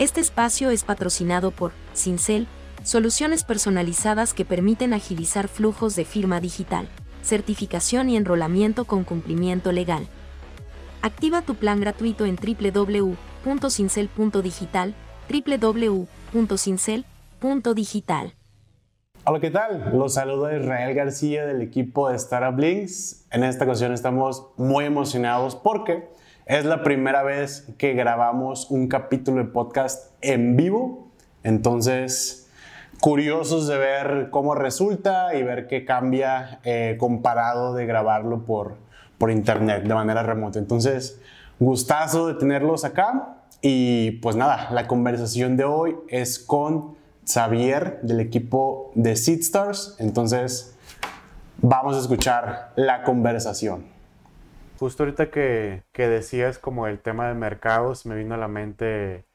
Este espacio es patrocinado por Cincel, soluciones personalizadas que permiten agilizar flujos de firma digital, certificación y enrolamiento con cumplimiento legal. Activa tu plan gratuito en www.cincel.digital, www.cincel.digital. Hola, ¿qué tal? Los saluda Israel García del equipo de Startup Links. En esta ocasión estamos muy emocionados porque es la primera vez que grabamos un capítulo de podcast en vivo. Entonces, curiosos de ver cómo resulta y ver qué cambia eh, comparado de grabarlo por, por internet de manera remota. Entonces, gustazo de tenerlos acá. Y pues nada, la conversación de hoy es con Xavier del equipo de SeedStars. Entonces, vamos a escuchar la conversación. Justo ahorita que, que decías como el tema de mercados, me vino a la mente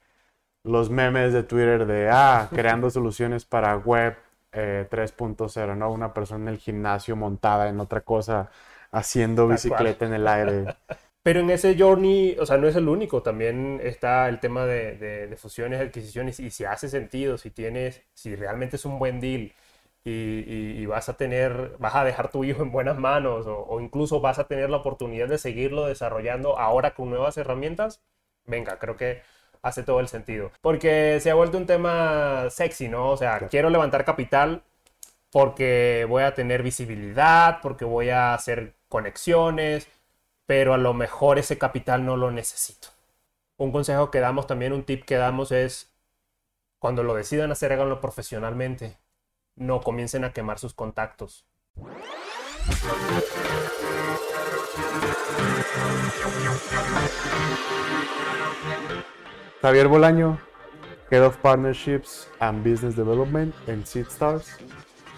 los memes de Twitter de, ah, creando soluciones para web 3.0, eh, ¿no? Una persona en el gimnasio montada en otra cosa, haciendo bicicleta en el aire. Pero en ese journey, o sea, no es el único, también está el tema de, de, de fusiones, adquisiciones, y si hace sentido, si tienes, si realmente es un buen deal, y, vas a tener, vas a dejar tu hijo en buenas manos o, incluso vas a tener la oportunidad de seguirlo desarrollando ahora con nuevas herramientas, venga, creo que hace todo el sentido. Porque se ha vuelto un tema sexy, ¿no? O sea, quiero levantar capital porque voy a tener visibilidad, porque voy a hacer conexiones, pero a lo mejor ese capital no lo necesito. Un consejo que damos también, un tip que damos es, cuando lo decidan hacer, háganlo profesionalmente no comiencen a quemar sus contactos. Javier Bolaño, Head of Partnerships and Business Development en SeedStars.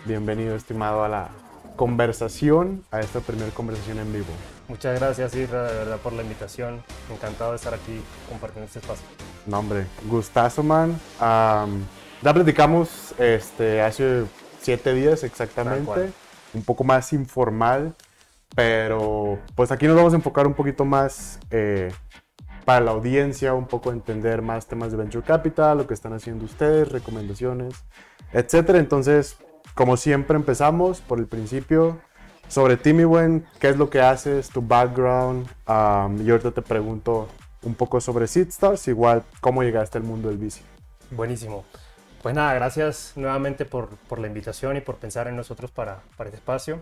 Bienvenido, estimado, a la conversación, a esta primera conversación en vivo. Muchas gracias, Isra, de verdad, por la invitación. Encantado de estar aquí compartiendo este espacio. No, hombre, gustazo, man. Ya platicamos este, hace siete días exactamente, un poco más informal, pero pues aquí nos vamos a enfocar un poquito más eh, para la audiencia, un poco entender más temas de Venture Capital, lo que están haciendo ustedes, recomendaciones, etcétera. Entonces, como siempre, empezamos por el principio. Sobre ti, mi buen, ¿qué es lo que haces? Tu background. y ahorita te pregunto un poco sobre SeedStars, igual cómo llegaste al mundo del bici. Buenísimo. Pues nada, gracias nuevamente por, por la invitación y por pensar en nosotros para, para este espacio.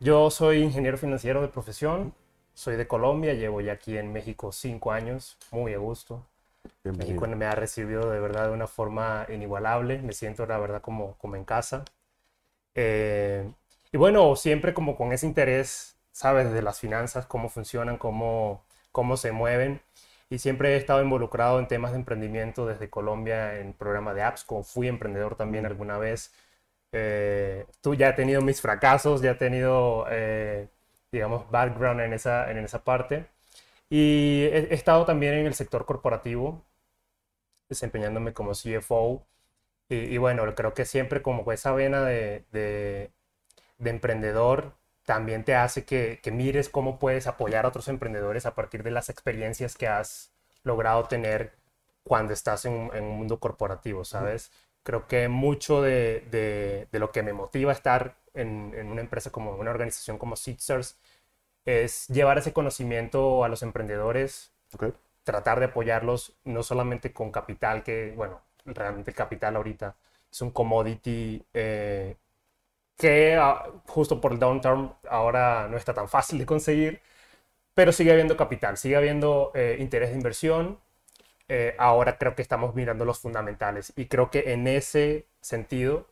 Yo soy ingeniero financiero de profesión, soy de Colombia, llevo ya aquí en México cinco años, muy a gusto. México me ha recibido de verdad de una forma inigualable, me siento la verdad como, como en casa. Eh, y bueno, siempre como con ese interés, sabes, de las finanzas, cómo funcionan, cómo, cómo se mueven y siempre he estado involucrado en temas de emprendimiento desde Colombia en programa de apps, como fui emprendedor también alguna vez. Eh, tú ya he tenido mis fracasos, ya he tenido, eh, digamos, background en esa, en esa parte. Y he, estado también en el sector corporativo, desempeñándome como CFO. Y, bueno, creo que siempre como esa vena de, de, de emprendedor también te hace que, mires cómo puedes apoyar a otros emprendedores a partir de las experiencias que has logrado tener cuando estás en, un mundo corporativo, ¿sabes? Creo que mucho de, lo que me motiva a estar en, una empresa como una organización como Seedsters es llevar ese conocimiento a los emprendedores, tratar de apoyarlos no solamente con capital, que, bueno, realmente el capital ahorita es un commodity eh, que ah, justo por el downturn ahora no está tan fácil de conseguir, pero sigue habiendo capital, sigue habiendo eh, interés de inversión. Eh, ahora creo que estamos mirando los fundamentales y creo que en ese sentido,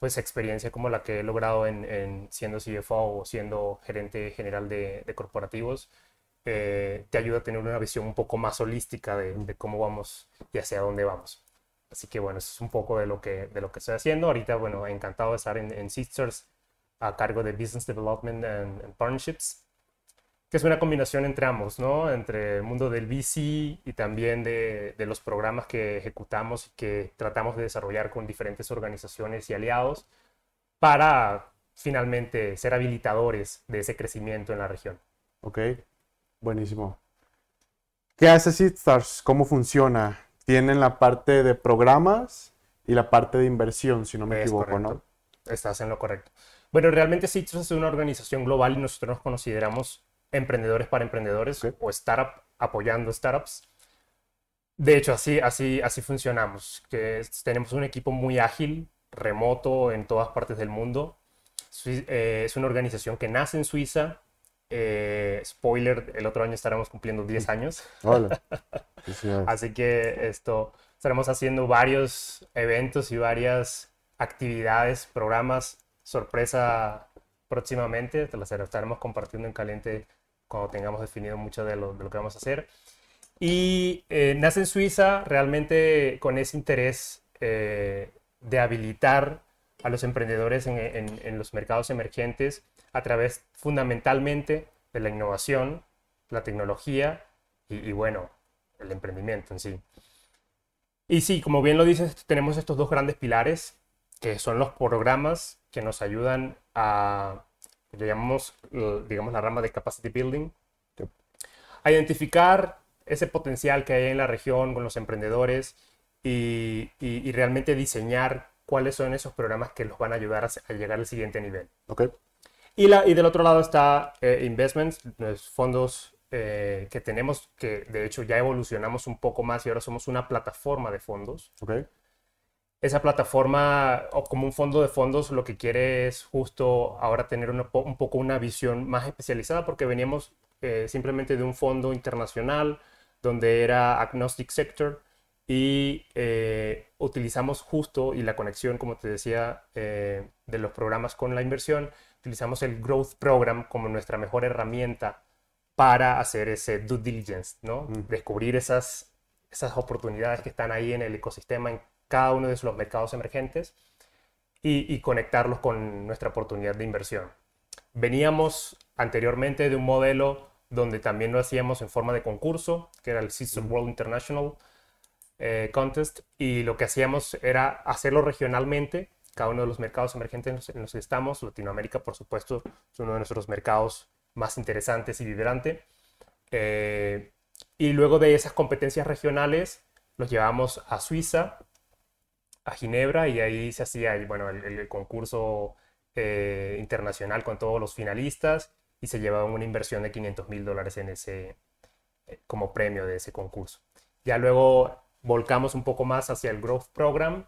pues experiencia como la que he logrado en, siendo CFO o siendo gerente general de, corporativos, eh, te ayuda a tener una visión un poco más holística de, de cómo vamos y hacia dónde vamos. Así que bueno, eso es un poco de lo que, de lo que estoy haciendo. Ahorita, bueno, encantado de estar en, en Sisters a cargo de Business Development and, Partnerships, que es una combinación entre ambos, ¿no? Entre el mundo del VC y también de, de los programas que ejecutamos y que tratamos de desarrollar con diferentes organizaciones y aliados para finalmente ser habilitadores de ese crecimiento en la región. Ok, buenísimo. ¿Qué hace Seedstars? ¿Cómo funciona? Tienen la parte de programas y la parte de inversión, si no me Es equivoco, correcto. ¿no? Estás en lo correcto. Bueno, realmente Citrus es una organización global y nosotros nos consideramos emprendedores para emprendedores Ok. o startup apoyando startups. De hecho, así, así, así funcionamos, que tenemos un equipo muy ágil, remoto en todas partes del mundo. Eh, es una organización que nace en Suiza. Eh, spoiler, el otro año estaremos cumpliendo 10 años. Hola. Así que esto, estaremos haciendo varios eventos y varias actividades, programas, sorpresa próximamente. Te las estaremos compartiendo en caliente cuando tengamos definido mucho de lo, de lo que vamos a hacer. Y eh, nace en Suiza realmente con ese interés eh, de habilitar a los emprendedores en, en- en los mercados emergentes a través fundamentalmente de la innovación, la tecnología y, y, bueno, el emprendimiento en sí. Y sí, como bien lo dices, tenemos estos dos grandes pilares, que son los programas que nos ayudan a, llamamos, eh, digamos, la rama de capacity building, a identificar ese potencial que hay en la región con los emprendedores y, y- y realmente diseñar cuáles son esos programas que los van a ayudar a, a llegar al siguiente nivel. Ok. Y, la, y del otro lado está eh, Investments, los fondos eh, que tenemos, que de hecho ya evolucionamos un poco más y ahora somos una plataforma de fondos. Ok. Esa plataforma, o como un fondo de fondos, lo que quiere es justo ahora tener una un poco una visión más especializada, porque veníamos eh, simplemente de un fondo internacional donde era agnostic sector y eh, utilizamos justo, y la conexión, como te decía, eh, de los programas con la inversión, utilizamos el Growth Program como nuestra mejor herramienta para hacer ese due diligence, ¿no? Mm. Descubrir esas, esas oportunidades que están ahí en el ecosistema, en cada uno de los mercados emergentes y, y conectarlos con nuestra oportunidad de inversión. Veníamos anteriormente de un modelo donde también lo hacíamos en forma de concurso, que era el System World International eh, Contest, y lo que hacíamos era hacerlo regionalmente, cada uno de los mercados emergentes en los, que estamos, Latinoamérica por supuesto es uno de nuestros mercados más interesantes y vibrante, Eh, y luego de esas competencias regionales los llevamos a Suiza, a Ginebra, y ahí se hacía bueno, el, concurso eh, internacional con todos los finalistas, y se llevaba una inversión de 500 mil dólares en ese, eh, como premio de ese concurso. Ya luego volcamos un poco más hacia el Growth Program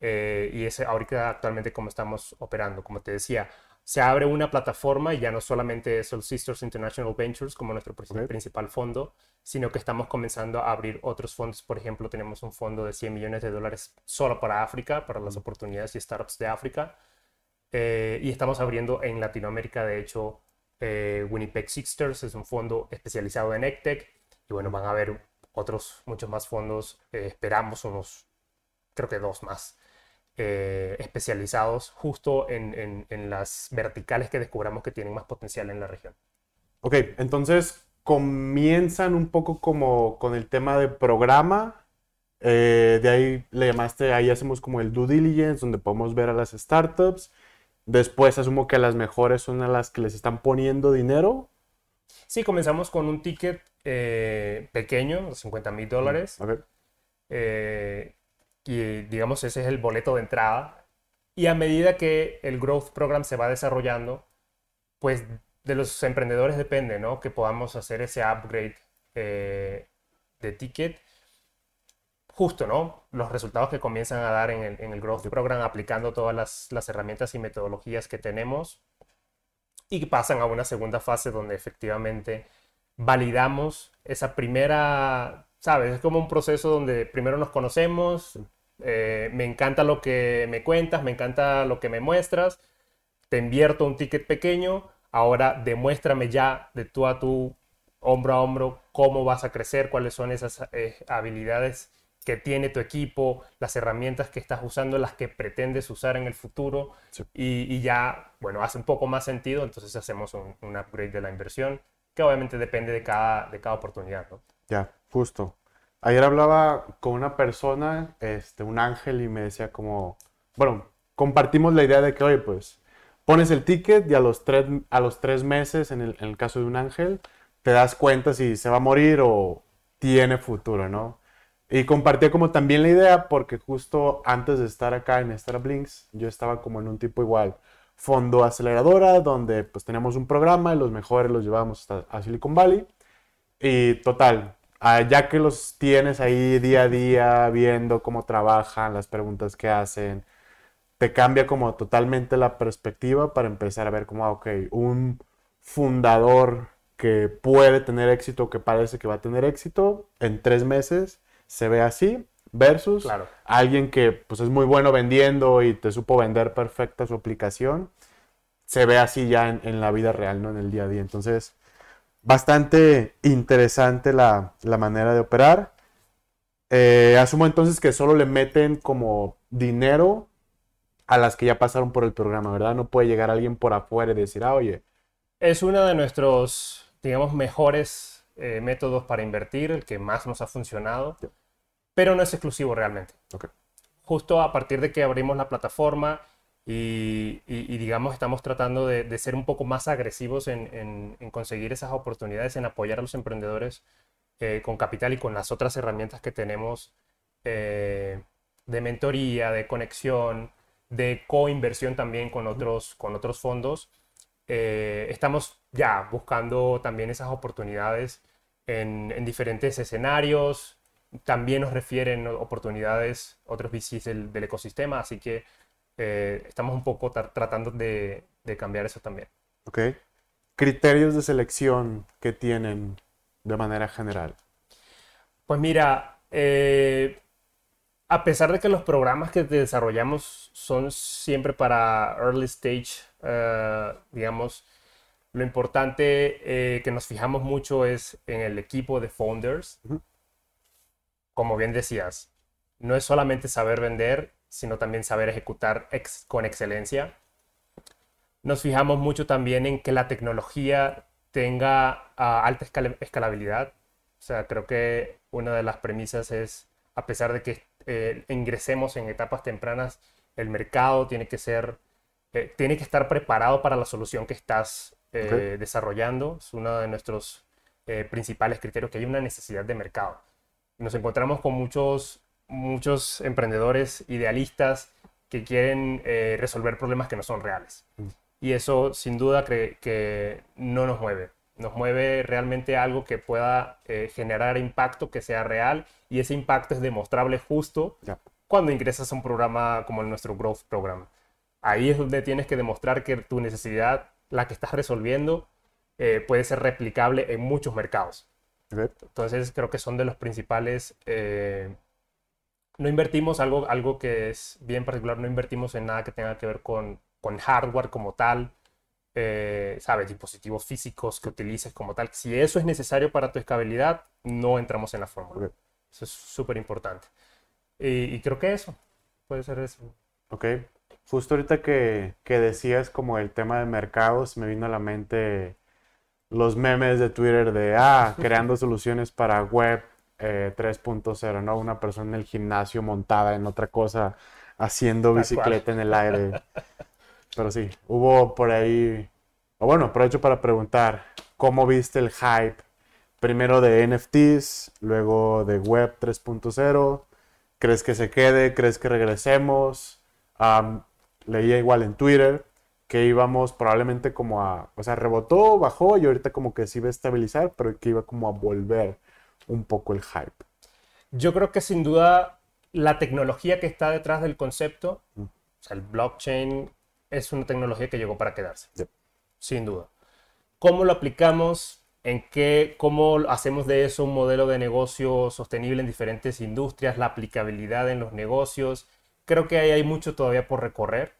eh, y es ahorita actualmente como estamos operando. Como te decía, se abre una plataforma y ya no solamente es el Sisters International Ventures como nuestro pri- Ok. principal fondo, sino que estamos comenzando a abrir otros fondos. Por ejemplo, tenemos un fondo de 100 millones de dólares solo para África, para las oportunidades y startups de África. Eh, y estamos abriendo en Latinoamérica, de hecho, eh, Winnipeg Sisters es un fondo especializado en EdTech. Y bueno, van a haber otros, muchos más fondos. eh, esperamos unos, creo que dos más, eh, especializados justo en, en- en las verticales que descubramos que tienen más potencial en la región. Ok, entonces comienzan un poco como con el tema de programa. eh, de ahí le llamaste, ahí hacemos como el due diligence, donde podemos ver a las startups. Después asumo que las mejores son a las que les están poniendo dinero. Sí, comenzamos con un ticket eh, pequeño, 50 mil dólares. Ok, eh, y digamos ese es el boleto de entrada. Y a medida que el Growth Program se va desarrollando, pues de los emprendedores depende, ¿no? Que podamos hacer ese upgrade eh, de ticket. Justo, ¿no? Los resultados que comienzan a dar en el, en el Growth Program aplicando todas las, las herramientas y metodologías que tenemos y pasan a una segunda fase donde efectivamente validamos esa primera, ¿sabes? Es como un proceso donde primero nos conocemos, eh, me encanta lo que me cuentas, me encanta lo que me muestras, te invierto un ticket pequeño, ahora demuéstrame ya de tú a tú, hombro a hombro, cómo vas a crecer, cuáles son esas eh, habilidades que tiene tu equipo, las herramientas que estás usando, las que pretendes usar en el futuro Sí. y, y ya, bueno, hace un poco más sentido, entonces hacemos un, un upgrade de la inversión, que obviamente depende de cada, de cada oportunidad, ¿no? ya, justo. Ayer hablaba con una persona, este, un ángel, y me decía como, bueno, compartimos la idea de que, oye, pues, pones el ticket y a los tres, a los tres meses, en el, caso de un ángel, te das cuenta si se va a morir o tiene futuro, ¿no? Y compartía como también la idea porque justo antes de estar acá en Startup Links, yo estaba como en un tipo igual, fondo aceleradora, donde pues teníamos un programa y los mejores los llevábamos a Silicon Valley. Y total, ya que los tienes ahí día a día, viendo cómo trabajan, las preguntas que hacen, te cambia como totalmente la perspectiva para empezar a ver como, ah, ok, un fundador que puede tener éxito, que parece que va a tener éxito, en tres meses se ve así, versus alguien que pues, es muy bueno vendiendo y te supo vender perfecta su aplicación, se ve así ya en, la vida real, ¿no? En el día a día. Entonces, bastante interesante la, manera de operar. Eh, asumo entonces que solo le meten como dinero a las que ya pasaron por el programa, ¿verdad? No puede llegar alguien por afuera y decir, ah, oye. Es uno de nuestros digamos, mejores eh, métodos para invertir, el que más nos ha funcionado, pero no es exclusivo realmente. Justo a partir de que abrimos la plataforma y, digamos, estamos tratando de, ser un poco más agresivos en, conseguir esas oportunidades, en apoyar a los emprendedores eh, con capital y con las otras herramientas que tenemos eh, de mentoría, de conexión, de coinversión también con otros, con otros fondos. estamos ya buscando también esas oportunidades en, diferentes escenarios. También nos refieren oportunidades, otros VCs del, ecosistema, así que eh, estamos un poco tratando de, cambiar eso también. Ok. Criterios de selección que tienen de manera general. Pues mira, eh, a pesar de que los programas que desarrollamos son siempre para early stage, eh, digamos, lo importante eh, que nos fijamos mucho es en el equipo de founders. Como bien decías, no es solamente saber vender, sino también saber ejecutar con excelencia. Nos fijamos mucho también en que la tecnología tenga ah, alta escalabilidad. O sea, creo que una de las premisas es, a pesar de que eh, ingresemos en etapas tempranas, el mercado tiene que ser, eh, tiene que estar preparado para la solución que estás eh, desarrollando. Es uno de nuestros principales criterios, que hay una necesidad de mercado. Nos encontramos con muchos, muchos emprendedores idealistas que quieren eh, resolver problemas que no son reales. Mm. Y eso sin duda que, no nos mueve. Nos mueve realmente algo que pueda generar impacto, que sea real, y ese impacto es demostrable justo cuando ingresas a un programa como el nuestro Growth Program. Ahí es donde tienes que demostrar que tu necesidad la que estás resolviendo eh, puede ser replicable en muchos mercados. Entonces creo que son de los principales... No invertimos algo, algo que es bien particular, no invertimos en nada que tenga que ver con, con hardware como tal, eh, ¿sabes? Dispositivos físicos que utilices como tal. Si eso es necesario para tu escalabilidad, no entramos en la fórmula. Eso es súper importante. Y, y, creo que eso puede ser eso. Ok. Justo ahorita que, decías como el tema de mercados, me vino a la mente los memes de Twitter de, ah, creando soluciones para web 3.0, eh, ¿no? Una persona en el gimnasio montada en otra cosa, haciendo bicicleta en el aire. Pero sí, hubo por ahí, o bueno, aprovecho para preguntar, ¿cómo viste el hype? Primero de NFTs, luego de web 3.0. ¿Crees que se quede? ¿Crees que regresemos? leía igual en Twitter que íbamos probablemente como a, o sea, rebotó, bajó y ahorita como que se iba a estabilizar, pero que iba como a volver un poco el hype. Yo creo que sin duda la tecnología que está detrás del concepto, mm. o sea, el blockchain es una tecnología que llegó para quedarse, sin duda. ¿Cómo lo aplicamos? ¿En qué? ¿Cómo hacemos de eso un modelo de negocio sostenible en diferentes industrias? La aplicabilidad en los negocios. Creo que ahí hay mucho todavía por recorrer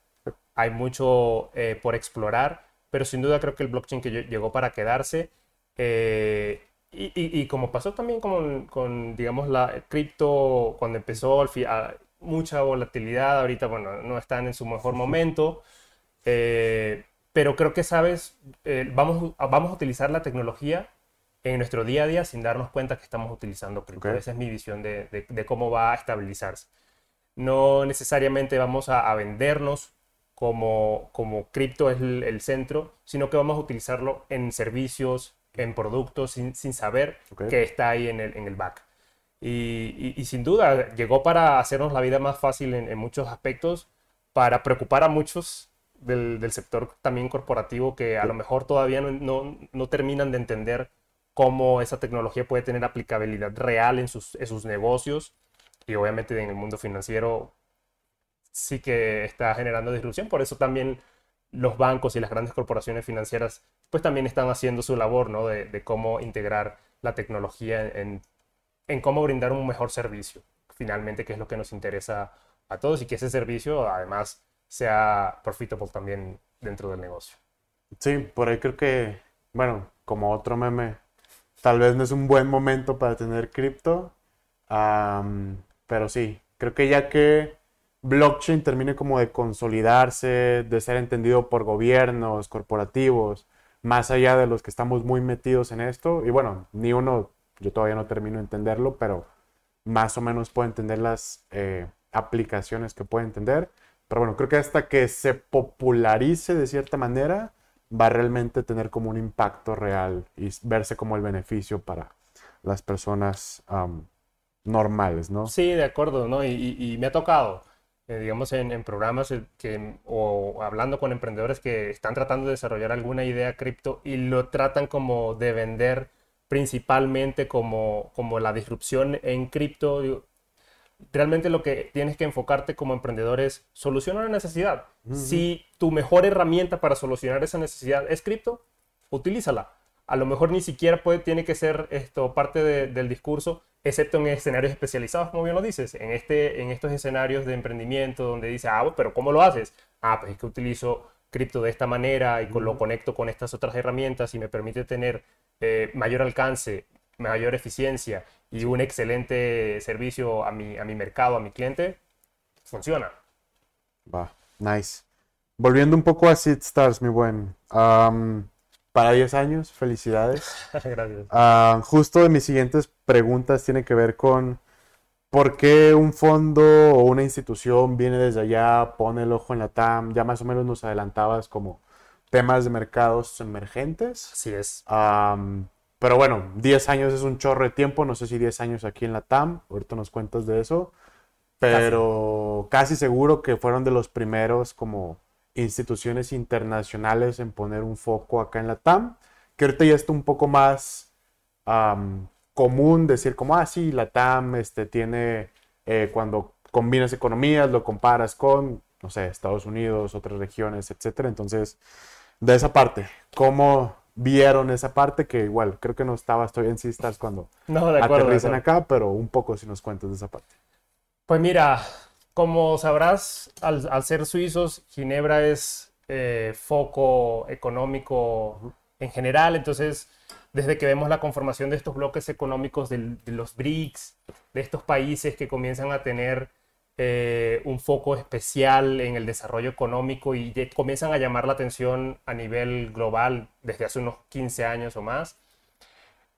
hay mucho eh, por explorar, pero sin duda creo que el blockchain que llegó para quedarse. Eh, y, como pasó también con, digamos, la cripto, cuando empezó mucha volatilidad, ahorita, bueno, no están en su mejor momento, eh, pero creo que, sabes, vamos, vamos a utilizar la tecnología en nuestro día a día sin darnos cuenta que estamos utilizando cripto. Esa es mi visión de, de, cómo va a estabilizarse. No necesariamente vamos a, a vendernos como, como cripto es el, centro, sino que vamos a utilizarlo en servicios, en productos, sin, sin saber que está ahí en el, en el back. Y, sin duda llegó para hacernos la vida más fácil en, muchos aspectos, para preocupar a muchos del, sector también corporativo que a lo mejor todavía no, no, terminan de entender cómo esa tecnología puede tener aplicabilidad real en sus, en sus negocios y obviamente en el mundo financiero sí que está generando disrupción. Por eso también los bancos y las grandes corporaciones financieras pues también están haciendo su labor, ¿no? De, cómo integrar la tecnología en, en, cómo brindar un mejor servicio, finalmente, que es lo que nos interesa a todos y que ese servicio además sea profitable también dentro del negocio. Sí, por ahí creo que, bueno, como otro meme, tal vez no es un buen momento para tener cripto, pero sí, creo que ya que blockchain termine como de consolidarse, de ser entendido por gobiernos, corporativos, más allá de los que estamos muy metidos en esto. Y bueno, ni uno, yo todavía no termino de entenderlo, pero más o menos puedo entender las eh, aplicaciones que puedo entender. Pero bueno, creo que hasta que se popularice de cierta manera, va a realmente tener como un impacto real y verse como el beneficio para las personas normales, ¿no? Sí, de acuerdo, ¿no? y me ha tocado eh, digamos, en, programas eh, que, o hablando con emprendedores que están tratando de desarrollar alguna idea cripto y lo tratan como de vender principalmente como, como la disrupción en cripto. Realmente lo que tienes que enfocarte como emprendedor es solucionar una necesidad. Si tu mejor herramienta para solucionar esa necesidad es cripto, utilízala. A lo mejor ni siquiera puede, tiene que ser esto parte del discurso, excepto en escenarios especializados, como bien lo dices, en, este, en estos escenarios de emprendimiento donde dice, ah, pero ¿cómo lo haces? Ah, pues es que utilizo cripto de esta manera y lo conecto con estas otras herramientas y me permite tener eh, mayor alcance, mayor eficiencia y un excelente servicio a mi, a mi mercado, a mi cliente, funciona. Va, nice. Volviendo un poco a Seed Stars, mi buen para 10 años, felicidades. Gracias. Ah, justo de mis siguientes preguntas tiene que ver con por qué un fondo o una institución viene desde allá, pone el ojo en la TAM, ya más o menos nos adelantabas como temas de mercados emergentes. Así es. pero bueno, 10 años es un chorro de tiempo, no sé si 10 años aquí en la TAM, ahorita nos cuentas de eso, pero casi seguro que fueron de los primeros como instituciones internacionales en poner un foco acá en la TAM, que ahorita ya está un poco más común decir como, ah, sí, la TAM este, tiene, eh, cuando combinas economías, lo comparas con, no sé, Estados Unidos, otras regiones, etcétera. Entonces, de esa parte, ¿cómo vieron esa parte? Que igual, creo que no estaba, estoy en Sisters cuando no, acuerdo, aterrizan acá, pero un poco si nos cuentas de esa parte. Pues mira, como sabrás, al, ser suizos, Ginebra es eh, foco económico en general, entonces desde que vemos la conformación de estos bloques económicos de, los BRICS, de estos países que comienzan a tener eh, un foco especial en el desarrollo económico y comienzan a llamar la atención a nivel global desde hace unos 15 años o más.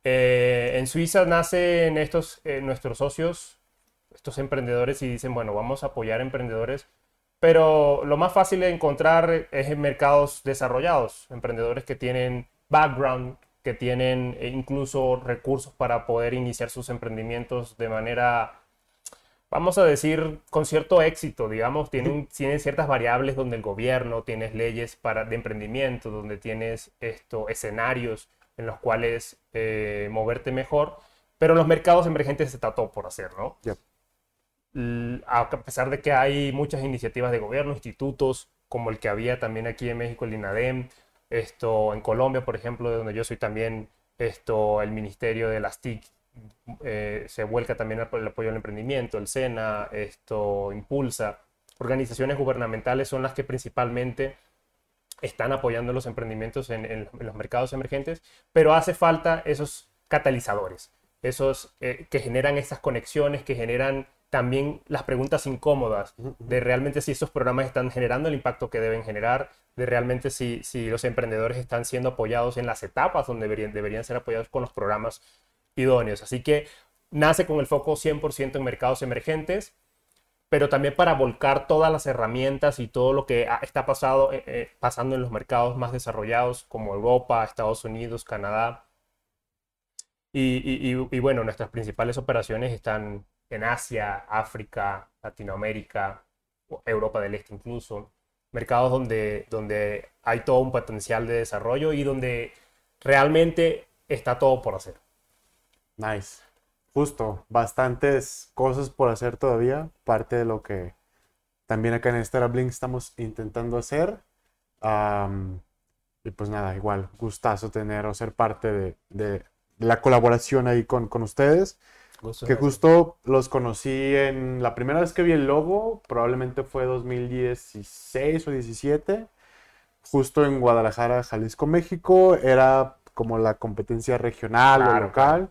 Eh, en Suiza nacen estos, nuestros socios, estos emprendedores y dicen, bueno, vamos a apoyar emprendedores, pero lo más fácil de encontrar es en mercados desarrollados, emprendedores que tienen background, que tienen incluso recursos para poder iniciar sus emprendimientos de manera, vamos a decir, con cierto éxito, digamos, tienen, tienen ciertas variables donde el gobierno, tienes leyes para, de emprendimiento, donde tienes esto, escenarios en los cuales eh, moverte mejor, pero en los mercados emergentes se todo por hacer, ¿no? A pesar de que hay muchas iniciativas de gobierno, institutos, como el que había también aquí en México, el INADEM, esto en Colombia, por ejemplo, de donde yo soy también, esto, el Ministerio de las TIC eh, se vuelca también el apoyo al emprendimiento, el SENA, esto impulsa. Organizaciones gubernamentales son las que principalmente están apoyando los emprendimientos en, los mercados emergentes, pero hace falta esos catalizadores, esos eh, que generan esas conexiones, que generan también las preguntas incómodas de realmente si estos programas están generando el impacto que deben generar, de realmente si, si los emprendedores están siendo apoyados en las etapas donde deberían, deberían ser apoyados con los programas idóneos. Así que nace con el foco 100% en mercados emergentes, pero también para volcar todas las herramientas y todo lo que está pasado, eh, eh, pasando en los mercados más desarrollados como Europa, Estados Unidos, Canadá, Y, bueno, nuestras principales operaciones están en Asia, África, Latinoamérica, Europa del Este incluso, mercados donde, donde hay todo un potencial de desarrollo y donde realmente está todo por hacer. Nice. Justo, bastantes cosas por hacer todavía, parte de lo que también acá en Startup Link estamos intentando hacer. y pues nada, igual, gustazo tener o ser parte de, la colaboración ahí con, con ustedes. Que justo los conocí en la primera vez que vi el logo, probablemente fue 2016 o 17, justo en Guadalajara, Jalisco, México. Era como la competencia regional o local.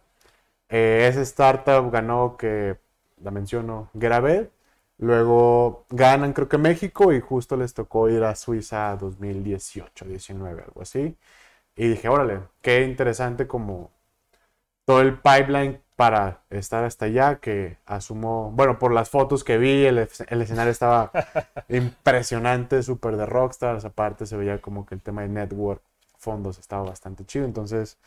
Eh, ese startup ganó, que la menciono, Gravet. Luego ganan, creo que México, y justo les tocó ir a Suiza 2018, 19, algo así. Y dije, órale, qué interesante como todo el pipeline para estar hasta allá, que asumo, bueno, por las fotos que vi, el, el escenario estaba impresionante, súper de rockstars, aparte se veía como que el tema de network, fondos estaba bastante chido, entonces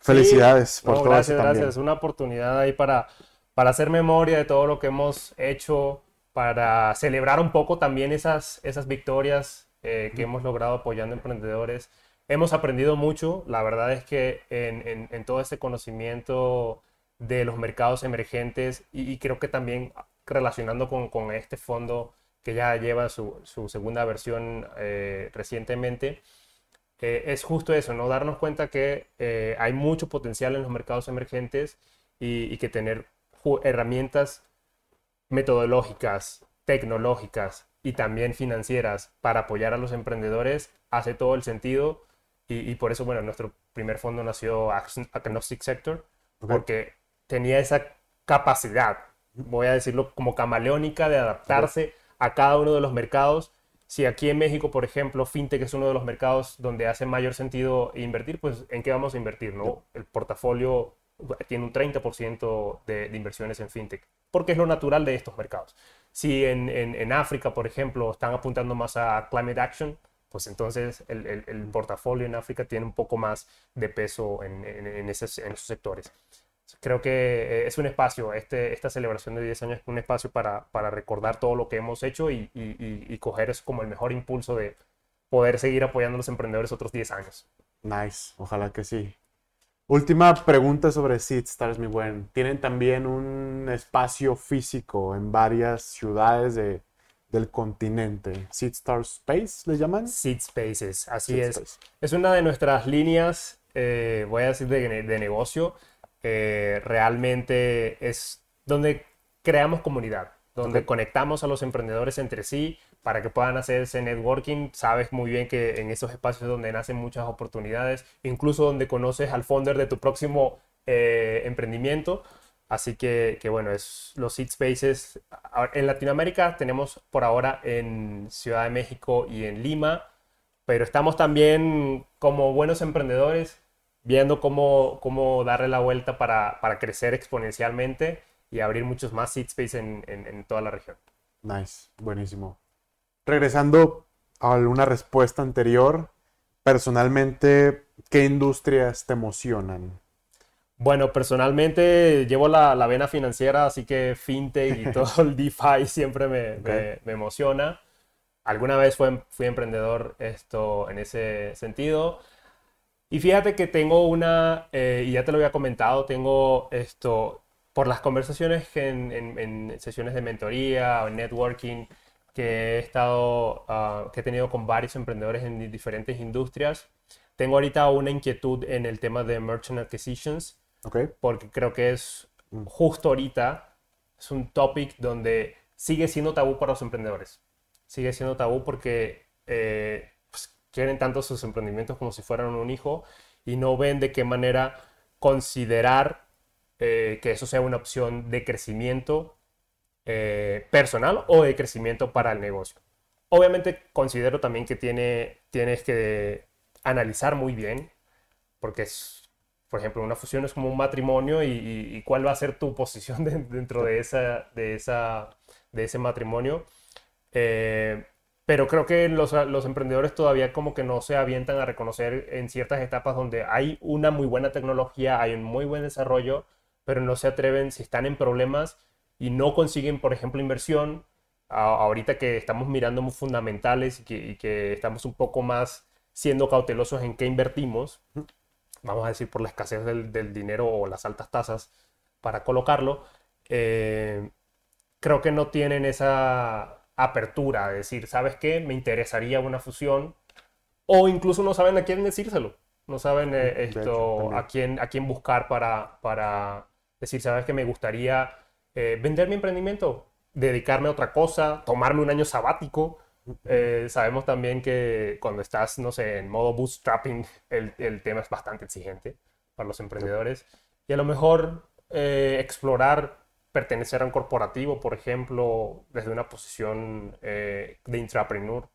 felicidades por todo gracias, gracias, una oportunidad ahí para para hacer memoria de todo lo que hemos hecho, para celebrar un poco también esas, esas victorias eh, que hemos logrado apoyando emprendedores. Hemos aprendido mucho, la verdad es que en, todo este conocimiento de los mercados emergentes y, creo que también relacionando con, este fondo que ya lleva su, segunda versión eh, recientemente, eh, es justo eso, ¿no? Darnos cuenta que hay mucho potencial en los mercados emergentes y, y que tener herramientas metodológicas, tecnológicas y también financieras para apoyar a los emprendedores hace todo el sentido y, por eso, bueno, nuestro primer fondo nació Agnostic Sector porque tenía esa capacidad, voy a decirlo como camaleónica, de adaptarse a cada uno de los mercados. Si aquí en México, por ejemplo, FinTech es uno de los mercados donde hace mayor sentido invertir, pues ¿en qué vamos a invertir? ¿no? El portafolio tiene un 30% de, de, inversiones en fintech, porque es lo natural de estos mercados. Si en, en, África, por ejemplo, están apuntando más a climate action, pues entonces el, el, portafolio en África tiene un poco más de peso en, en, esos, en esos sectores. Creo que eh, es un espacio, este, esta celebración de 10 años es un espacio para, para recordar todo lo que hemos hecho y, y, y coger eso como el mejor impulso de poder seguir apoyando a los emprendedores otros 10 años. Nice, ojalá que sí. Última pregunta sobre SeedStars, mi buen. Tienen también un espacio físico en varias ciudades de, del continente. SeedStars Space, ¿le llaman? Seed Spaces, así es. Es una de nuestras líneas, eh, voy a decir, de, de negocio. Eh, realmente es donde creamos comunidad, donde conectamos a los emprendedores entre sí, para que puedan hacer ese networking. Sabes muy bien que en esos espacios donde nacen muchas oportunidades, incluso donde conoces al founder de tu próximo eh, emprendimiento. Así que, que, bueno, es los Seed Spaces. En Latinoamérica tenemos por ahora en Ciudad de México y en Lima, pero estamos también como buenos emprendedores viendo cómo, cómo darle la vuelta para, para crecer exponencialmente y abrir muchos más Seed Spaces en, en, en toda la región. Nice, buenísimo regresando a una respuesta anterior, personalmente, ¿qué industrias te emocionan? Bueno, personalmente llevo la, vena financiera, así que fintech y todo el DeFi siempre me, me, emociona. Alguna vez fui, fui emprendedor esto, en ese sentido. Y fíjate que tengo una, eh, y ya te lo había comentado, tengo esto, por las conversaciones en, en, en sesiones de mentoría o en networking, que he estado, ah, que he tenido con varios emprendedores en diferentes industrias. Tengo ahorita una inquietud en el tema de merchant acquisitions, porque creo que es justo ahorita, es un topic donde sigue siendo tabú para los emprendedores. Sigue siendo tabú porque eh, pues, quieren tanto sus emprendimientos como si fueran un hijo y no ven de qué manera considerar eh, que eso sea una opción de crecimiento eh, personal o de crecimiento para el negocio. Obviamente considero también que tiene, tienes que analizar muy bien, porque es, por ejemplo, una fusión es como un matrimonio y, cuál va a ser tu posición dentro de, esa, de, esa, de ese matrimonio. Eh, pero creo que los, los, emprendedores todavía como que no se avientan a reconocer en ciertas etapas donde hay una muy buena tecnología, hay un muy buen desarrollo, pero no se atreven si están en problemas y no consiguen, por ejemplo, inversión. ahorita que estamos mirando muy fundamentales y que, y que, estamos un poco más siendo cautelosos en qué invertimos, vamos a decir por la escasez del, del dinero o las altas tasas para colocarlo, eh, creo que no tienen esa apertura, de decir, ¿sabes qué? Me interesaría una fusión. O incluso no saben a quién decírselo. No saben eh, esto, a, quién, a quién buscar para, para decir, ¿sabes qué? Me gustaría eh, vender mi emprendimiento, dedicarme a otra cosa, tomarme un año sabático. Eh, sabemos también que cuando estás, no sé, en modo bootstrapping, el, el tema es bastante exigente para los emprendedores. Y a lo mejor explorar pertenecer a un corporativo, por ejemplo, desde una posición eh, de intrapreneur,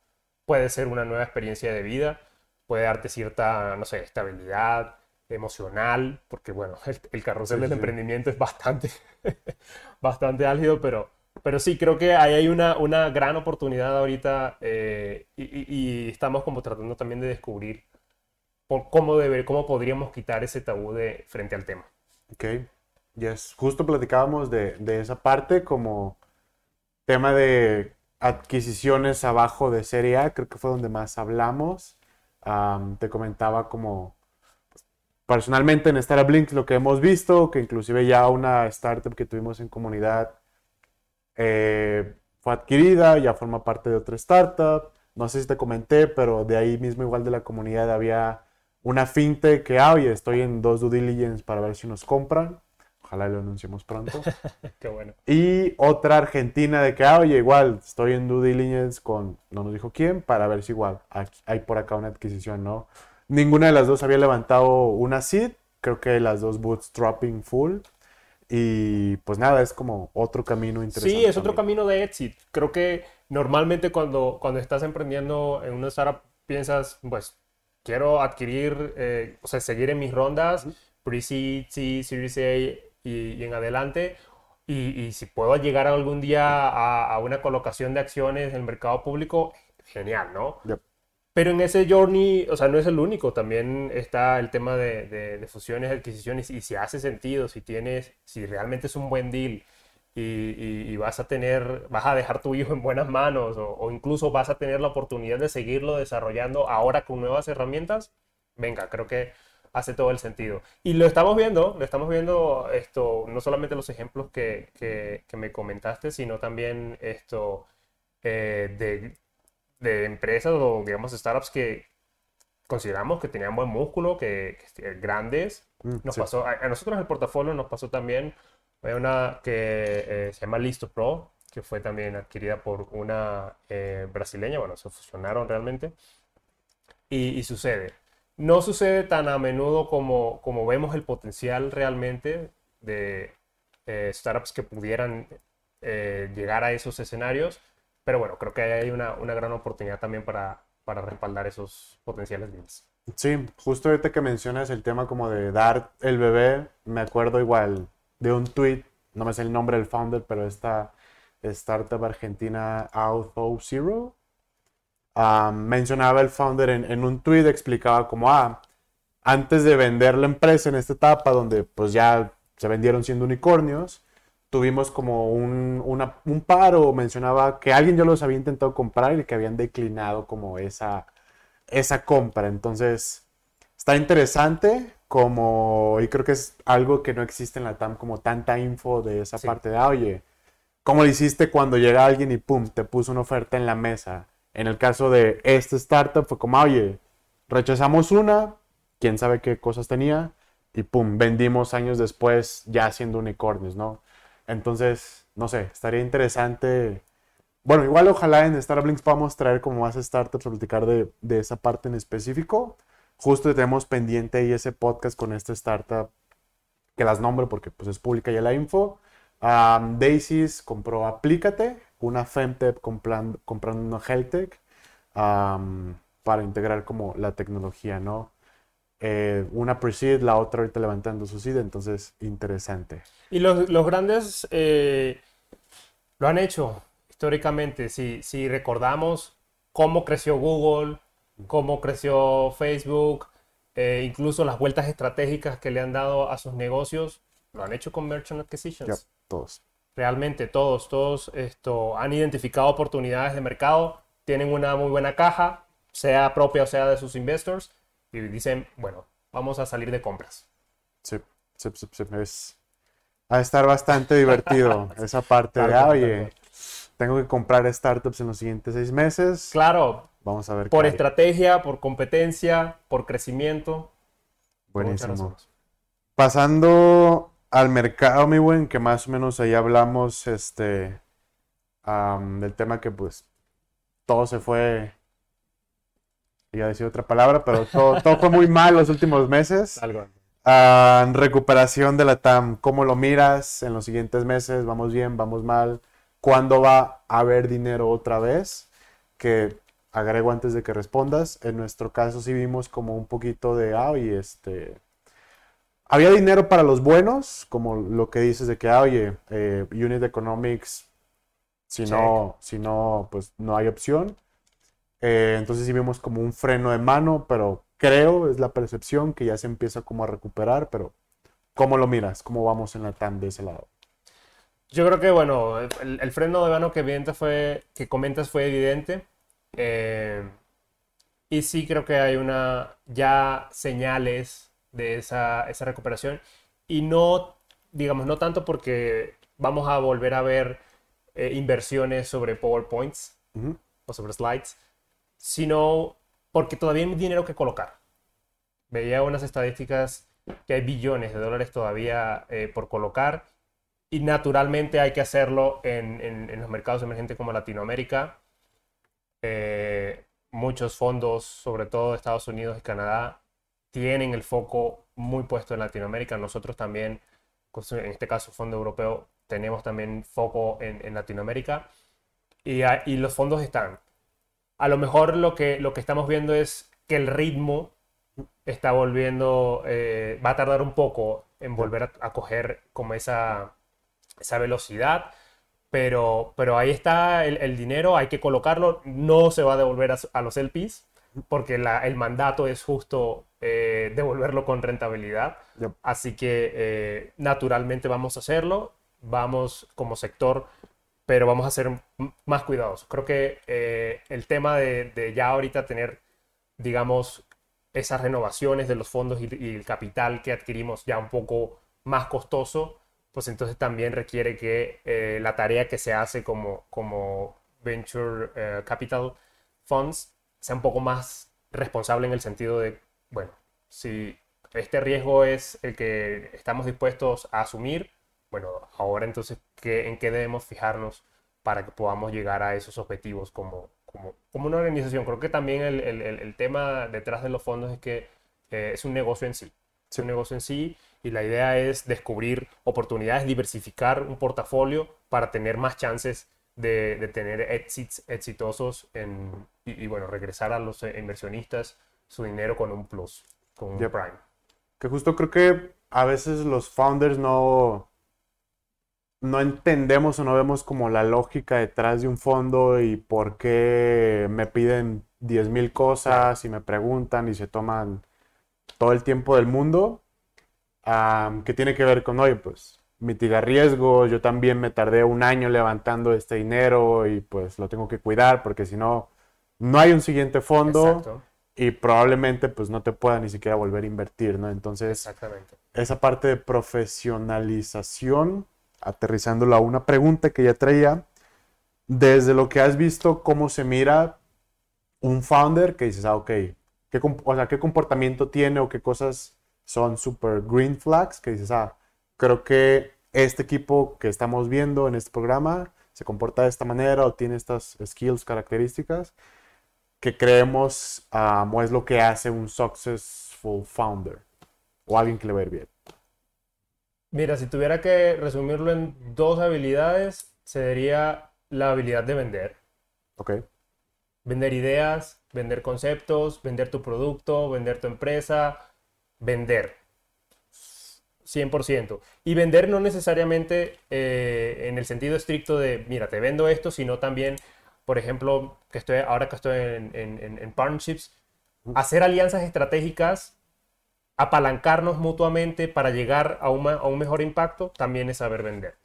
puede ser una nueva experiencia de vida, puede darte cierta, no sé, estabilidad emocional, porque bueno, el, carrusel del emprendimiento es bastante, bastante álgido, pero, pero sí, creo que ahí hay una, una gran oportunidad ahorita eh, y, estamos como tratando también de descubrir por cómo, debe, cómo podríamos quitar ese tabú de, frente al tema. Okay. Yes. Justo platicábamos de, de, esa parte como tema de adquisiciones abajo de Serie A, creo que fue donde más hablamos. te comentaba como personalmente en Startup Links lo que hemos visto, que inclusive ya una startup que tuvimos en comunidad eh, fue adquirida, ya forma parte de otra startup. No sé si te comenté, pero de ahí mismo igual de la comunidad había una fintech que, ah, oye, estoy en dos due diligence para ver si nos compran. Ojalá lo anunciemos pronto. Qué bueno. Y otra argentina de que, ah, oye, igual, estoy en due diligence con, no nos dijo quién, para ver si igual hay por acá una adquisición, ¿no? Ninguna de las dos había levantado una seed, creo que las dos bootstrapping full. Y pues nada, es como otro camino interesante. Sí, es otro camino de exit. Creo que normalmente cuando, cuando estás emprendiendo en una startup piensas, pues, quiero adquirir, eh, o sea, seguir en mis rondas, pre-seed, seed, Series A, y, en adelante. Y, si puedo llegar algún día a, una colocación de acciones en el mercado público, genial, ¿no? Pero en ese journey, o sea, no es el único, también está el tema de, de, fusiones, adquisiciones, y si hace sentido, si tienes, si realmente es un buen deal y, vas a tener, vas a dejar tu hijo en buenas manos o, o, incluso vas a tener la oportunidad de seguirlo desarrollando ahora con nuevas herramientas, venga, creo que hace todo el sentido. Y lo estamos viendo, lo estamos viendo esto, no solamente los ejemplos que, que, me comentaste, sino también esto eh, de, de, empresas o digamos startups que consideramos que tenían buen músculo, que, grandes. Mm, nos pasó, a, nosotros en el portafolio nos pasó también una que eh, se llama Listo Pro, que fue también adquirida por una eh, brasileña, bueno, se fusionaron realmente. Y, y sucede, no sucede tan a menudo como, como vemos el potencial realmente de eh, startups que pudieran eh, llegar a esos escenarios, pero bueno, creo que hay una, una gran oportunidad también para, para respaldar esos potenciales deals. Sí, justo ahorita que mencionas el tema como de dar el bebé, me acuerdo igual de un tweet, no me sé el nombre del founder, pero esta startup argentina Auto Zero, mencionaba el founder en, un tweet, explicaba como, ah, antes de vender la empresa en esta etapa donde pues ya se vendieron siendo unicornios, tuvimos como un, un paro, mencionaba que alguien ya los había intentado comprar y que habían declinado como esa, esa compra. Entonces, está interesante como, y creo que es algo que no existe en la TAM, como tanta info de esa parte de, ah, oye, ¿cómo lo hiciste cuando llega alguien y pum, te puso una oferta en la mesa? En el caso de este startup fue como, oye, rechazamos una, quién sabe qué cosas tenía, y pum, vendimos años después ya siendo unicornios, ¿no? Entonces, no sé, estaría interesante. Bueno, igual ojalá en Startup Links podamos traer como más startups a platicar de, de esa parte en específico. Justo tenemos pendiente ahí ese podcast con esta startup que las nombro porque pues es pública ya la info. Um, compró Aplícate, una Femtech comprando, comprando una Heltech para integrar como la tecnología, ¿no? Eh, una pre la otra ahorita levantando su seed, entonces interesante. Y los, los grandes eh, lo han hecho históricamente. Si, si recordamos cómo creció Google, cómo creció Facebook, eh, incluso las vueltas estratégicas que le han dado a sus negocios, lo han hecho con Merchant Acquisitions. todos. Realmente todos, todos esto, han identificado oportunidades de mercado, tienen una muy buena caja, sea propia o sea de sus investors, y dicen, bueno, vamos a salir de compras. Sí, sí, sí, sí, es a estar bastante divertido esa parte de, ah, oye, tengo que comprar startups en los siguientes seis meses. Claro. Vamos a ver. Por estrategia, por competencia, por crecimiento. Buenísimo. Pasando al mercado, mi buen, que más o menos ahí hablamos este, del tema que pues todo se fue, iba a decir otra palabra, pero todo, todo fue muy mal los últimos meses. Algo. recuperación de la TAM, ¿cómo lo miras en los siguientes meses? ¿Vamos bien? ¿Vamos mal? ¿Cuándo va a haber dinero otra vez? Que agrego antes de que respondas. En nuestro caso sí vimos como un poquito de, ah, y este... Había dinero para los buenos, como lo que dices de que, ah, oye, eh, Unit Economics, si no, si no, pues no hay opción. Eh, entonces sí vimos como un freno de mano, pero creo, es la percepción, que ya se empieza como a recuperar, pero ¿cómo lo miras? ¿Cómo vamos en la TAM de ese lado? Yo creo que, bueno, el, freno de mano que, fue, que comentas fue evidente. Eh, y sí creo que hay una ya señales de esa, esa, recuperación. Y no, digamos, no tanto porque vamos a volver a ver eh, inversiones sobre PowerPoints o sobre slides, sino porque todavía hay dinero que colocar. Veía unas estadísticas que hay billones de dólares todavía eh, por colocar y naturalmente hay que hacerlo en, los mercados emergentes como Latinoamérica. Eh, muchos fondos, sobre todo de Estados Unidos y Canadá, tienen el foco muy puesto en Latinoamérica. Nosotros también, pues, en este caso Fondo Europeo, tenemos también foco en, Latinoamérica. Y, y, los fondos están. A lo mejor lo que, lo que estamos viendo es que el ritmo está volviendo, eh, va a tardar un poco en volver a coger como esa, esa velocidad, pero, pero ahí está el, dinero, hay que colocarlo, no se va a devolver a, los LPs, porque el mandato es justo eh, devolverlo con rentabilidad. Así que eh, naturalmente vamos a hacerlo, vamos como sector, pero vamos a ser más cuidadosos. Creo que eh, el tema de, ya ahorita tener, digamos, esas renovaciones de los fondos y, el capital que adquirimos ya un poco más costoso, pues entonces también requiere que eh, la tarea que se hace como, como Venture eh, Capital Funds sea un poco más responsable en el sentido de, bueno, si este riesgo es el que estamos dispuestos a asumir, bueno, ahora entonces, ¿qué, ¿en qué debemos fijarnos para que podamos llegar a esos objetivos como, como, como una organización? Creo que también el, el, el, tema detrás de los fondos es que eh, es un negocio en sí. Es un negocio en sí y la idea es descubrir oportunidades, diversificar un portafolio para tener más chances de, tener exits exitosos en, y, bueno, regresar a los inversionistas su dinero con un plus, con un prime. Que justo creo que a veces los founders no, no entendemos o no vemos como la lógica detrás de un fondo y por qué me piden 10 mil cosas y me preguntan y se toman todo el tiempo del mundo que tiene que ver con, oye, pues mitigar riesgos, yo también me tardé un año levantando este dinero y pues lo tengo que cuidar porque si no, no hay un siguiente fondo y probablemente pues no te pueda ni siquiera volver a invertir, ¿no? Entonces, esa parte de profesionalización, aterrizándolo a una pregunta que ya traía, desde lo que has visto, ¿cómo se mira un founder que dices, ah, ok, ¿qué, o sea, qué comportamiento tiene o qué cosas son super green flags que dices, ah, creo que este equipo que estamos viendo en este programa se comporta de esta manera o tiene estas skills, características que creemos um, es lo que hace un successful founder o alguien que le va a ir bien. Mira, si tuviera que resumirlo en dos habilidades, sería la habilidad de vender. Ok. Vender ideas, vender conceptos, vender tu producto, vender tu empresa, vender. 100%. Y vender no necesariamente eh, en el sentido estricto de, mira, te vendo esto, sino también por ejemplo, que estoy, ahora que estoy en, en, en partnerships, hacer alianzas estratégicas, apalancarnos mutuamente para llegar a, a un mejor impacto, también es saber vender.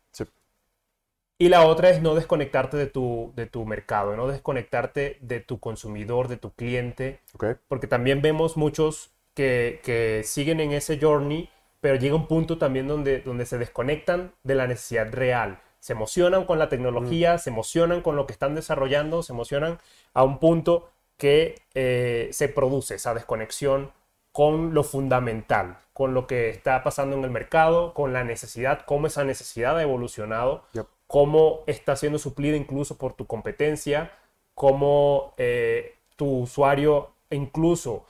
Y la otra es no desconectarte de tu, de tu mercado, no desconectarte de tu consumidor, de tu cliente. Porque también vemos muchos que, que, siguen en ese journey, pero llega un punto también donde, donde se desconectan de la necesidad real. Se emocionan con la tecnología, mm. se emocionan con lo que están desarrollando, se emocionan a un punto que eh, se produce esa desconexión con lo fundamental, con lo que está pasando en el mercado, con la necesidad, cómo esa necesidad ha evolucionado cómo está siendo suplida incluso por tu competencia, cómo eh, tu usuario, incluso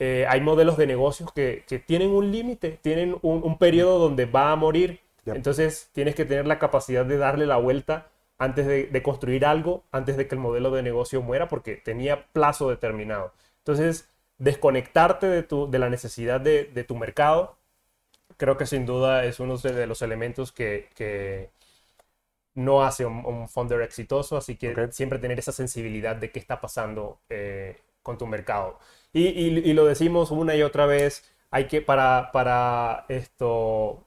eh, hay modelos de negocios que, tienen un límite, tienen un, periodo donde va a morir. Entonces tienes que tener la capacidad de darle la vuelta antes de, construir algo, antes de que el modelo de negocio muera, porque tenía plazo determinado. Entonces, desconectarte de, tu, de la necesidad de, tu mercado, creo que sin duda es uno de los elementos que, no hace un, un founder exitoso, así que siempre tener esa sensibilidad de qué está pasando eh, con tu mercado. Y, lo decimos una y otra vez, hay que, para, para esto,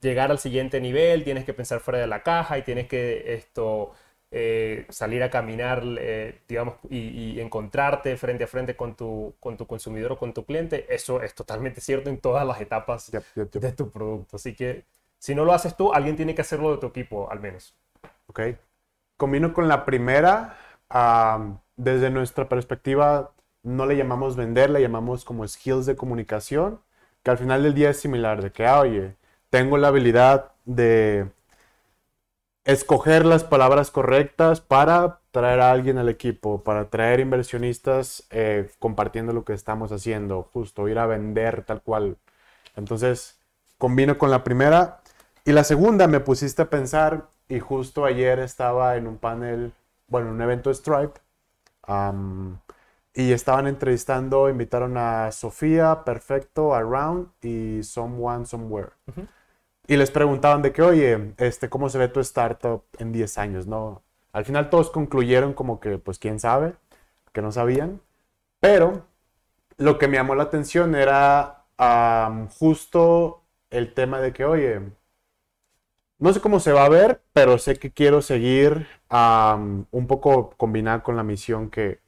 llegar al siguiente nivel, tienes que pensar fuera de la caja y tienes que esto, eh, salir a caminar, eh, digamos, y, encontrarte frente a frente con tu, con tu consumidor o con tu cliente. Eso es totalmente cierto en todas las etapas de tu producto. Así que si no lo haces tú, alguien tiene que hacerlo de tu equipo, al menos. Ok. Combino con la primera. desde nuestra perspectiva, no le llamamos vender, le llamamos como skills de comunicación, que al final del día es similar, de que, ah, oye, tengo la habilidad de escoger las palabras correctas para traer a alguien al equipo, para traer inversionistas eh, compartiendo lo que estamos haciendo, justo ir a vender tal cual. Entonces, combino con la primera. Y la segunda, me pusiste a pensar y justo ayer estaba en un panel, bueno, un evento Stripe. y estaban entrevistando, invitaron a Sofía, Perfecto, Around y Someone Somewhere. Y les preguntaban de que, oye, este, ¿cómo se ve tu startup en 10 años? ¿no? Al final todos concluyeron como que, pues, quién sabe, que no sabían. Pero lo que me llamó la atención era justo el tema de que, oye, no sé cómo se va a ver, pero sé que quiero seguir un poco combinar con la misión que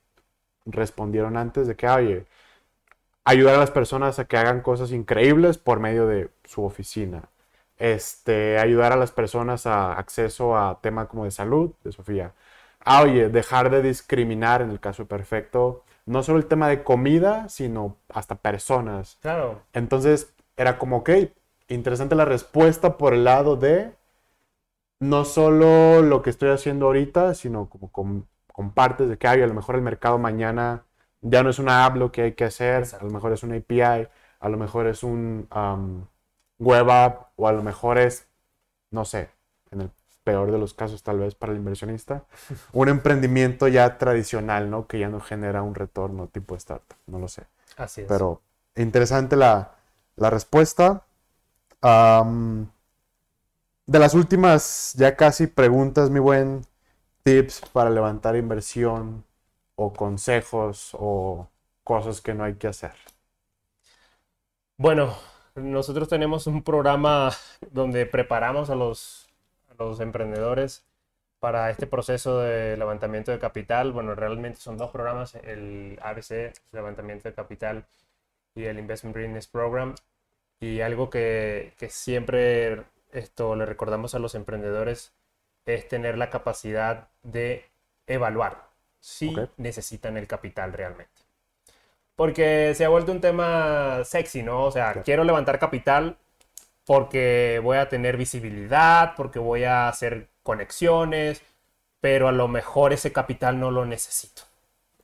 respondieron antes de que, oye, ayudar a las personas a que hagan cosas increíbles por medio de su oficina. Este, ayudar a las personas a acceso a temas como de salud, de Sofía. Ah, oye, dejar de discriminar en el caso perfecto, no solo el tema de comida, sino hasta personas. Claro. Entonces, era como, ok, interesante la respuesta por el lado de no solo lo que estoy haciendo ahorita, sino como con, partes de que hay, a lo mejor el mercado mañana ya no es una app lo que hay que hacer, a lo mejor es una API, a lo mejor es un app o a lo mejor es, no sé, en el peor de los casos tal vez para el inversionista, un emprendimiento ya tradicional, ¿no? Que ya no genera un retorno tipo startup, no lo sé. Así es. Pero interesante la, respuesta de las últimas ya casi preguntas, mi buen, tips para levantar inversión o consejos o cosas que no hay que hacer. Bueno, nosotros tenemos un programa donde preparamos a los, a los emprendedores para este proceso de levantamiento de capital. Bueno, realmente son dos programas, el ABC, levantamiento de capital, y el Investment Readiness Program. Y algo que, que siempre esto le recordamos a los emprendedores es tener la capacidad de evaluar si necesitan el capital realmente. Porque se ha vuelto un tema sexy, ¿no? O sea, quiero levantar capital porque voy a tener visibilidad, porque voy a hacer conexiones, pero a lo mejor ese capital no lo necesito.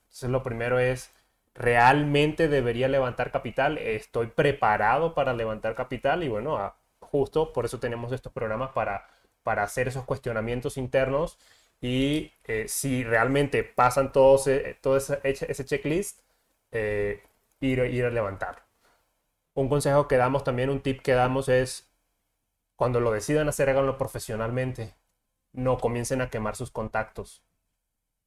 Entonces lo primero es, ¿realmente debería levantar capital? ¿Estoy preparado para levantar capital? Y bueno, a, justo por eso tenemos estos programas para, para hacer esos cuestionamientos internos y eh, si realmente pasan todos, eh, todo ese, ese checklist, eh, ir, ir a levantar. Un consejo que damos también, un tip que damos es, cuando lo decidan hacer, háganlo profesionalmente. No comiencen a quemar sus contactos.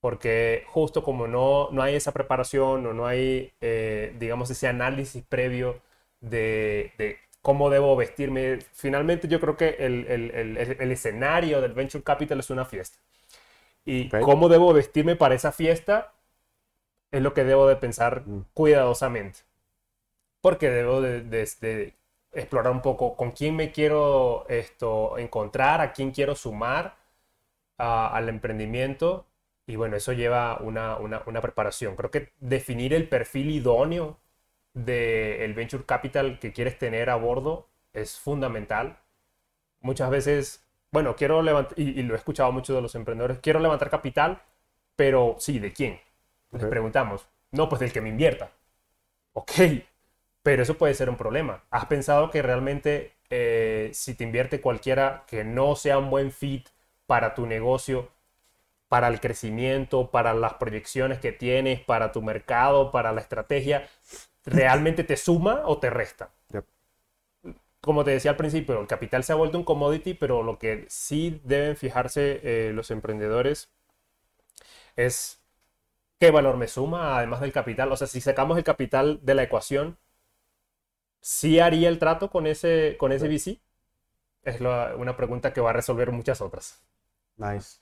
porque justo como no, no hay esa preparación o no hay, eh, digamos, ese análisis previo de, de, cómo debo vestirme, finalmente yo creo que el, el, el, escenario del Venture Capital es una fiesta. Y cómo debo vestirme para esa fiesta es lo que debo de pensar mm. cuidadosamente. Porque debo de, de, explorar un poco con quién me quiero esto, encontrar, a quién quiero sumar al emprendimiento. Y bueno, eso lleva una, una, una, preparación. Creo que definir el perfil idóneo del venture capital que quieres tener a bordo es fundamental. Muchas veces, bueno, quiero levantar, y, lo he escuchado mucho de los emprendedores, quiero levantar capital, pero sí, ¿de quién? Les preguntamos, no, pues del que me invierta. Ok, pero eso puede ser un problema. ¿Has pensado que realmente eh, si te invierte cualquiera que no sea un buen fit para tu negocio, para el crecimiento, para las proyecciones que tienes, para tu mercado, para la estrategia, realmente te suma o te resta? Como te decía al principio, el capital se ha vuelto un commodity, pero lo que sí deben fijarse eh, los emprendedores es qué valor me suma además del capital. O sea, si sacamos el capital de la ecuación, ¿sí haría el trato con ese, con ese VC? Es una pregunta que va a resolver muchas otras. Nice.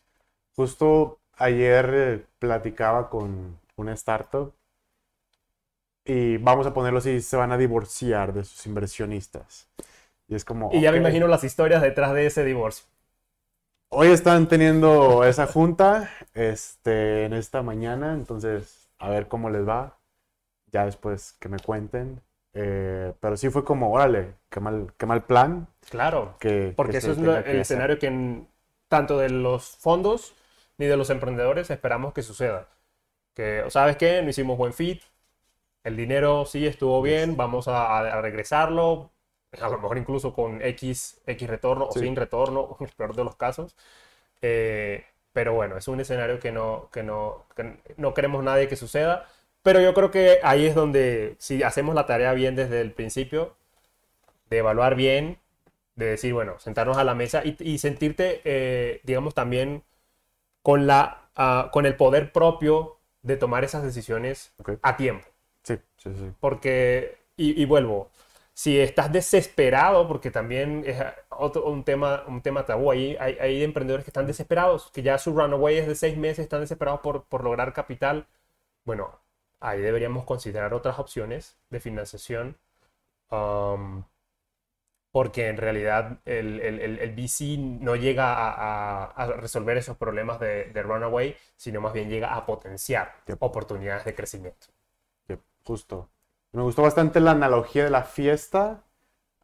Justo ayer eh, platicaba con una startup y vamos a ponerlo así, se van a divorciar de sus inversionistas. Y es como... Y ya me imagino las historias detrás de ese divorcio. Hoy están teniendo esa junta este, en esta mañana, entonces a ver cómo les va. Ya después que me cuenten. Eh, pero sí fue como, órale, qué mal, qué mal plan. Claro, que, porque eso es el escenario que tanto de los fondos ni de los emprendedores esperamos que suceda. Que, ¿sabes qué? No hicimos buen fit, el dinero sí estuvo bien, vamos a, regresarlo, a lo mejor incluso con X, X retorno o sin retorno, en el peor de los casos. Eh, pero bueno, es un escenario que no, que no, no queremos nadie que suceda. Pero yo creo que ahí es donde, si hacemos la tarea bien desde el principio, de evaluar bien, de decir, bueno, sentarnos a la mesa y, sentirte, eh, digamos, también con, la, ah, con el poder propio de tomar esas decisiones a tiempo. Sí, sí, sí. Porque, y, vuelvo, si estás desesperado, porque también es otro, un, tema, un tema tabú, ahí hay, hay, emprendedores que están desesperados, que ya su runaway es de seis meses, están desesperados por, por lograr capital. Bueno, ahí deberíamos considerar otras opciones de financiación. Um, porque en realidad el, el, el, VC no llega a, a, resolver esos problemas de, de, runaway, sino más bien llega a potenciar oportunidades de crecimiento. Justo. Me gustó bastante la analogía de la fiesta.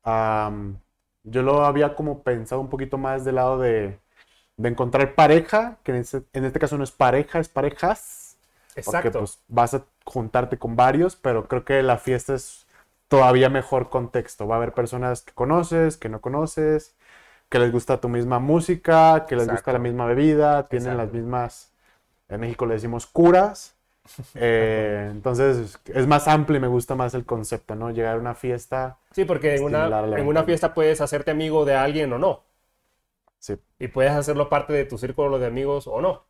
yo lo había como pensado un poquito más del lado de, de encontrar pareja, que en este, en este, caso no es pareja, es parejas. Exacto. Porque pues, vas a juntarte con varios, pero creo que la fiesta es todavía mejor contexto. Va a haber personas que conoces, que no conoces, que les gusta tu misma música, que les gusta la misma bebida, tienen las mismas, en México le decimos curas. Eh, entonces es más amplio y me gusta más el concepto, ¿no? Llegar a una fiesta. Sí, porque en una, en una fiesta puedes hacerte amigo de alguien o no. Sí. Y puedes hacerlo parte de tu círculo de amigos o no.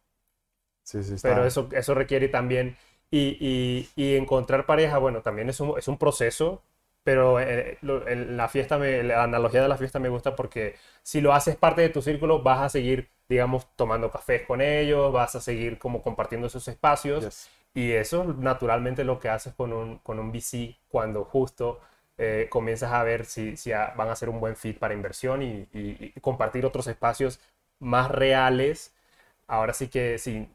Sí, sí, Pero eso, eso requiere también. Y, y, y encontrar pareja, bueno, también es un, es un proceso. Pero eh, la fiesta, la analogía de la fiesta me gusta porque si lo haces parte de tu círculo, vas a seguir, digamos, tomando cafés con ellos, vas a seguir como compartiendo esos espacios. Y eso naturalmente lo que haces con un, con un VC cuando justo eh, comienzas a ver si, si van a ser un buen fit para inversión y, compartir otros espacios más reales. Ahora sí que sin,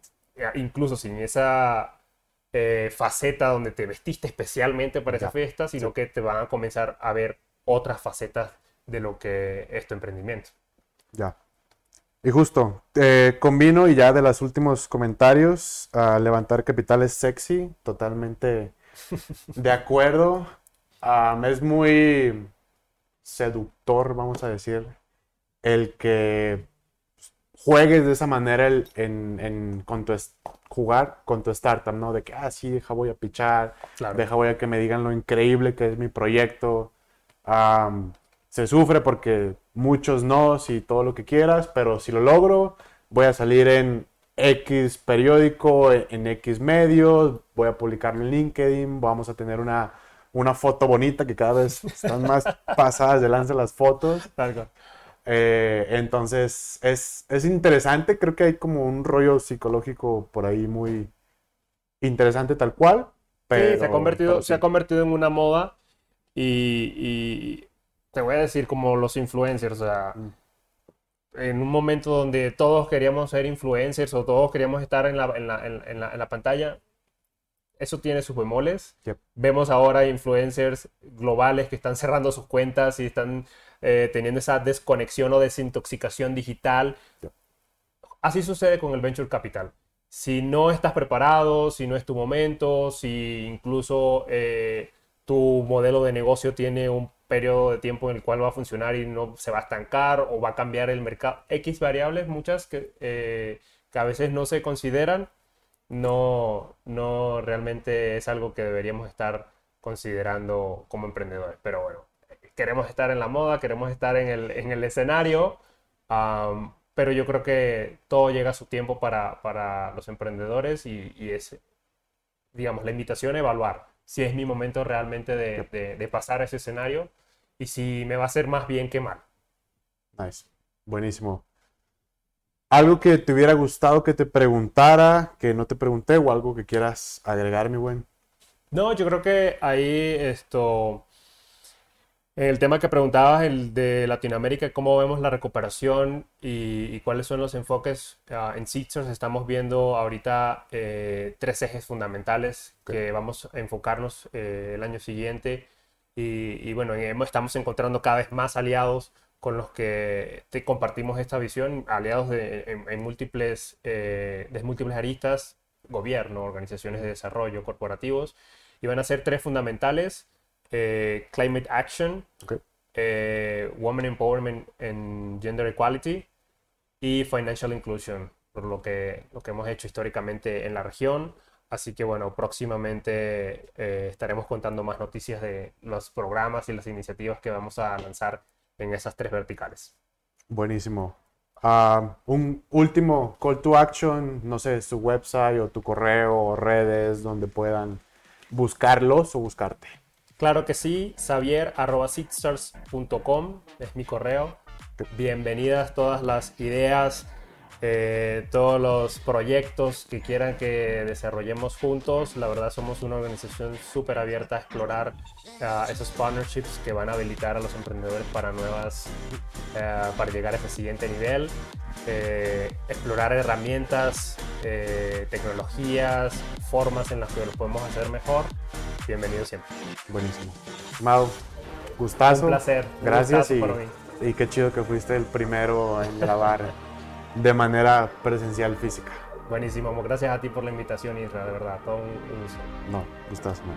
incluso sin esa eh, faceta donde te vestiste especialmente para esa fiesta, sino que te van a comenzar a ver otras facetas de lo que es tu emprendimiento. Ya. Y justo, eh, combino y ya de los últimos comentarios, levantar capital es sexy, totalmente de acuerdo. es muy seductor, vamos a decir, el que juegues de esa manera en, con tu, jugar con tu startup, ¿no? De que, ah, sí, deja voy a pichar, deja voy a que me digan lo increíble que es mi proyecto. se sufre porque muchos no, y todo lo que quieras, pero si lo logro, voy a salir en X periódico, en X medios, voy a publicarlo en LinkedIn, vamos a tener una, una foto bonita que cada vez están más pasadas de lanza las fotos. Eh, entonces es, es interesante, creo que hay como un rollo psicológico por ahí muy interesante tal cual. Pero, sí, se ha convertido, se ha convertido en una moda y, te voy a decir como los influencers, o sea, mm. en un momento donde todos queríamos ser influencers o todos queríamos estar en la, en la, en la, en la pantalla, eso tiene sus bemoles. Vemos ahora influencers globales que están cerrando sus cuentas y están eh, teniendo esa desconexión o desintoxicación digital. Así sucede con el venture capital. Si no estás preparado, si no es tu momento, si incluso eh, tu modelo de negocio tiene un periodo de tiempo en el cual va a funcionar y no se va a estancar o va a cambiar el mercado. X variables, muchas que, eh, que a veces no se consideran, no, no realmente es algo que deberíamos estar considerando como emprendedores. Pero bueno, queremos estar en la moda, queremos estar en el, en el escenario, pero yo creo que todo llega a su tiempo para, para los emprendedores y, y, es, digamos, la invitación a evaluar si es mi momento realmente de, de, de pasar a ese escenario y si me va a hacer más bien que mal. Nice, buenísimo. ¿Algo que te hubiera gustado que te preguntara, que no te pregunté, o algo que quieras agregar, mi buen? No, yo creo que ahí esto. El tema que preguntabas, el de Latinoamérica, cómo vemos la recuperación y, cuáles son los enfoques uh, en Seedsters. Estamos viendo ahorita eh, tres ejes fundamentales que vamos a enfocarnos eh, el año siguiente. Y, y bueno, estamos encontrando cada vez más aliados con los que te compartimos esta visión, aliados de, en, múltiples, eh, de múltiples aristas, gobierno, organizaciones de desarrollo, corporativos, y van a ser tres fundamentales, eh, Climate Action, eh, Women Empowerment and Gender Equality y Financial Inclusion, por lo que, lo que hemos hecho históricamente en la región. Así que bueno, próximamente estaremos contando más noticias de los programas y las iniciativas que vamos a lanzar en esas tres verticales. Buenísimo. Ah, un último call to action, no sé, su website o tu correo o redes donde puedan buscarlos o buscarte. Claro que sí, xavier.com es mi correo. Bienvenidas todas las ideas, eh, todos los proyectos que quieran que desarrollemos juntos. La verdad somos una organización súper abierta a explorar uh, esos partnerships que van a habilitar a los emprendedores para nuevas, uh, para llegar a ese siguiente nivel. Eh, explorar herramientas, eh, tecnologías, formas en las que lo podemos hacer mejor. Bienvenido siempre. Buenísimo. Mau, gustazo. Un placer. Gracias y, y qué chido que fuiste el primero en grabar de manera presencial física. Buenísimo, gracias a ti por la invitación, Isra, de verdad, todo un gusto. No, gustazo. Man.